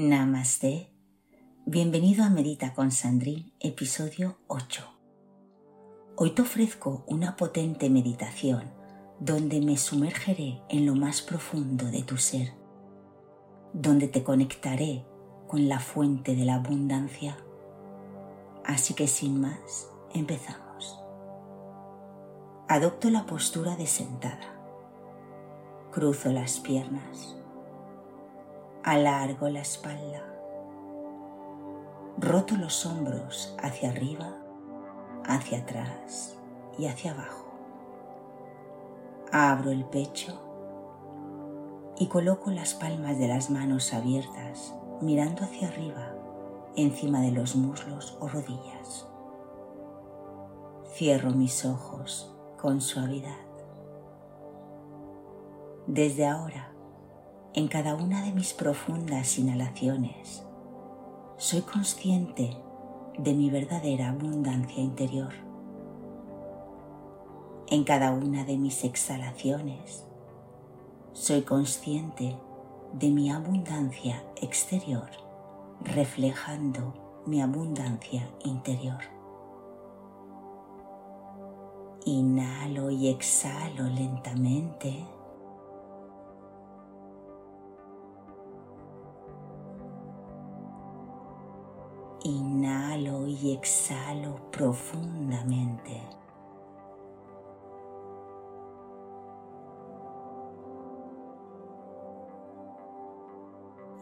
Namaste. Bienvenido a Medita con Sandrine, episodio 8. Hoy te ofrezco una potente meditación donde me sumergeré en lo más profundo de tu ser, donde te conectaré con la fuente de la abundancia. Así que sin más, empezamos. Adopto la postura de sentada. Cruzo las piernas. Alargo la espalda. Roto los hombros hacia arriba, hacia atrás y hacia abajo. Abro el pecho y coloco las palmas de las manos abiertas mirando hacia arriba, encima de los muslos o rodillas. Cierro mis ojos con suavidad. Desde ahora, en cada una de mis profundas inhalaciones, soy consciente de mi verdadera abundancia interior. En cada una de mis exhalaciones, soy consciente de mi abundancia exterior, reflejando mi abundancia interior. Inhalo y exhalo lentamente. Inhalo y exhalo profundamente.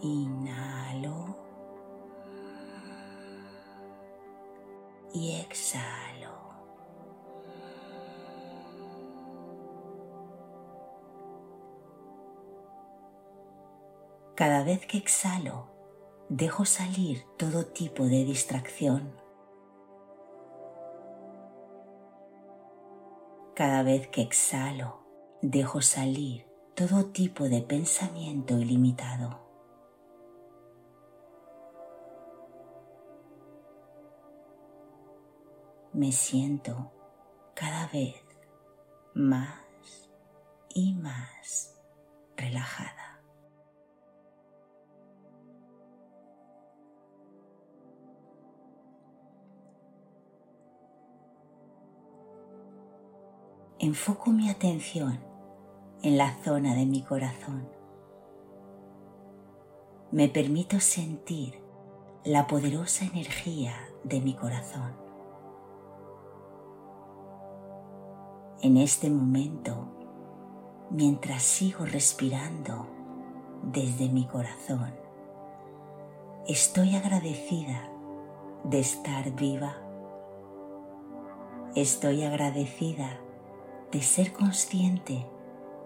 Inhalo y exhalo. Cada vez que exhalo, dejo salir todo tipo de distracción. Cada vez que exhalo, dejo salir todo tipo de pensamiento ilimitado. Me siento cada vez más y más relajada. Enfoco mi atención en la zona de mi corazón. Me permito sentir la poderosa energía de mi corazón. En este momento, mientras sigo respirando desde mi corazón, estoy agradecida de estar viva. Estoy agradecida de ser consciente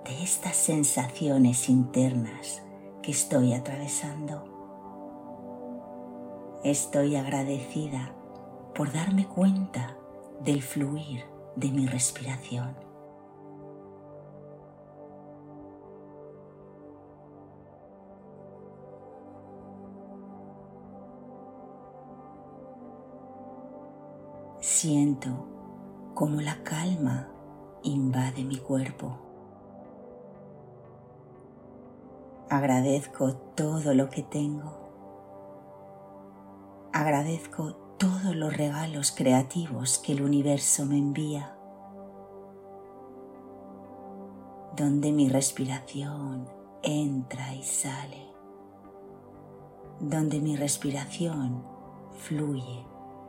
de estas sensaciones internas que estoy atravesando. Estoy agradecida por darme cuenta del fluir de mi respiración. Siento como la calma invade mi cuerpo. Agradezco todo lo que tengo. Agradezco todos los regalos creativos que el universo me envía, donde mi respiración entra y sale, donde mi respiración fluye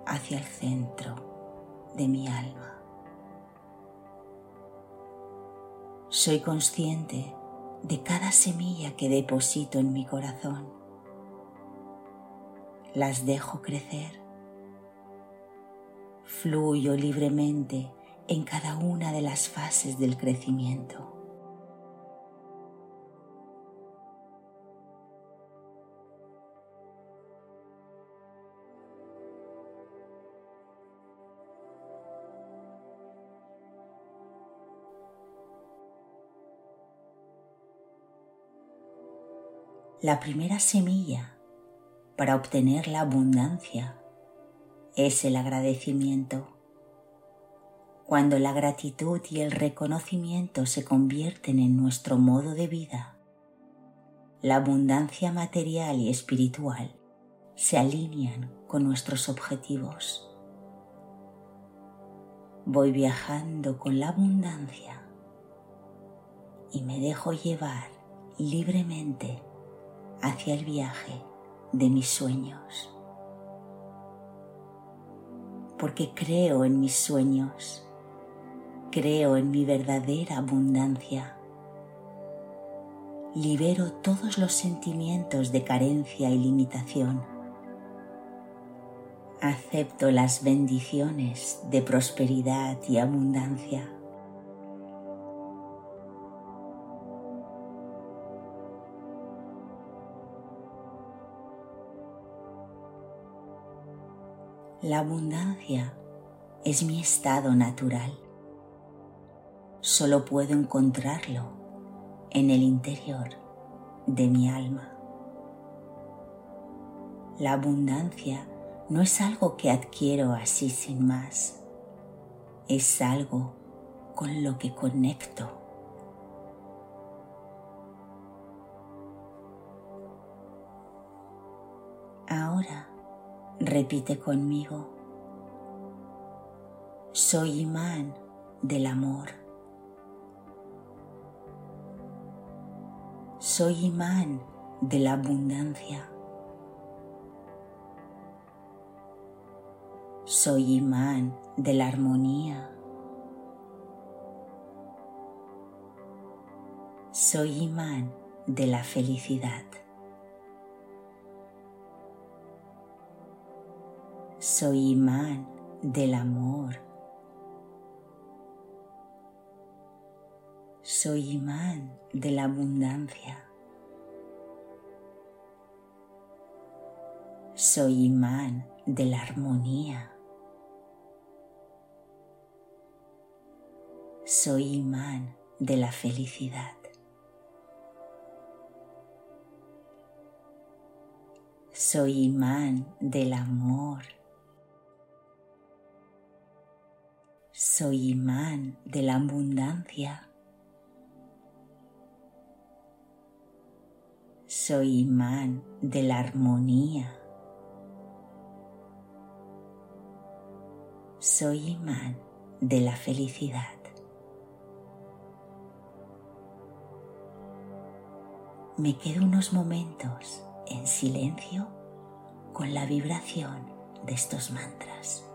hacia el centro de mi alma. Soy consciente de cada semilla que deposito en mi corazón. Las dejo crecer. Fluyo libremente en cada una de las fases del crecimiento. La primera semilla para obtener la abundancia es el agradecimiento. Cuando la gratitud y el reconocimiento se convierten en nuestro modo de vida, la abundancia material y espiritual se alinean con nuestros objetivos. Voy viajando con la abundancia y me dejo llevar libremente hacia el viaje de mis sueños. Porque creo en mis sueños, creo en mi verdadera abundancia. Libero todos los sentimientos de carencia y limitación. Acepto las bendiciones de prosperidad y abundancia. La abundancia es mi estado natural. Solo puedo encontrarlo en el interior de mi alma. La abundancia no es algo que adquiero así sin más. Es algo con lo que conecto. Ahora Repite conmigo. Soy imán del amor. Soy imán de la abundancia. Soy imán de la armonía. Soy imán de la felicidad. Soy imán del amor. Soy imán de la abundancia. Soy imán de la armonía. Soy imán de la felicidad. Soy imán del amor. Soy imán de la abundancia. Soy imán de la armonía. Soy imán de la felicidad. Me quedo unos momentos en silencio con la vibración de estos mantras.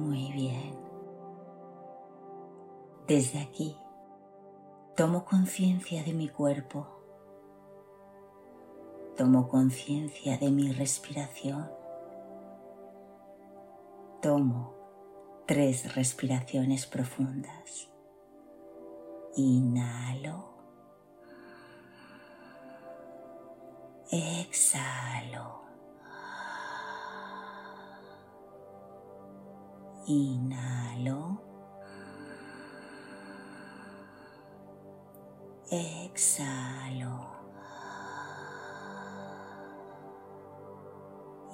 Muy bien. Desde aquí tomo conciencia de mi cuerpo. Tomo conciencia de mi respiración. Tomo tres respiraciones profundas. Inhalo. Exhalo. Inhalo. Exhalo.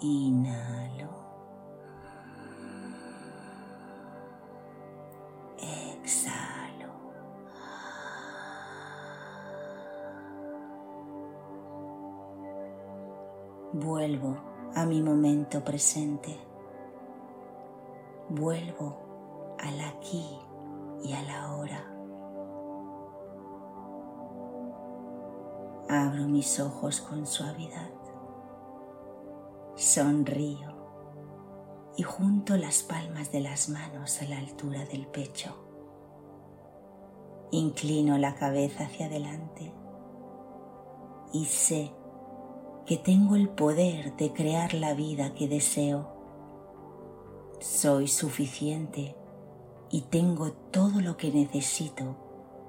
Inhalo. Exhalo. Vuelvo a mi momento presente. Vuelvo al aquí y a la hora. Abro mis ojos con suavidad. Sonrío y junto las palmas de las manos a la altura del pecho. Inclino la cabeza hacia adelante y sé que tengo el poder de crear la vida que deseo. Soy suficiente y tengo todo lo que necesito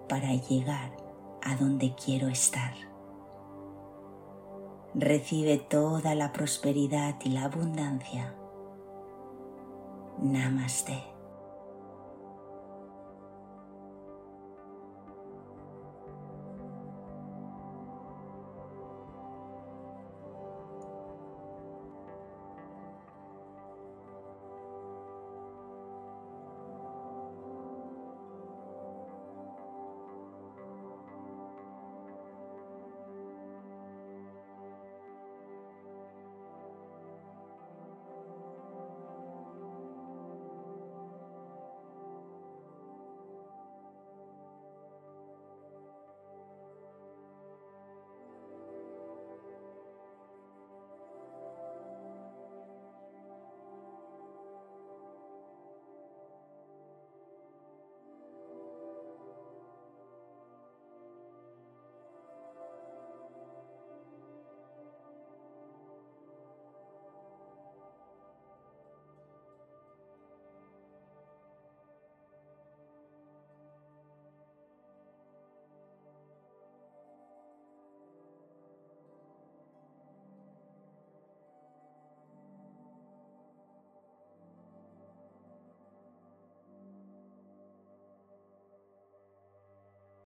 para llegar a donde quiero estar recibe toda la prosperidad y la abundancia. Namaste.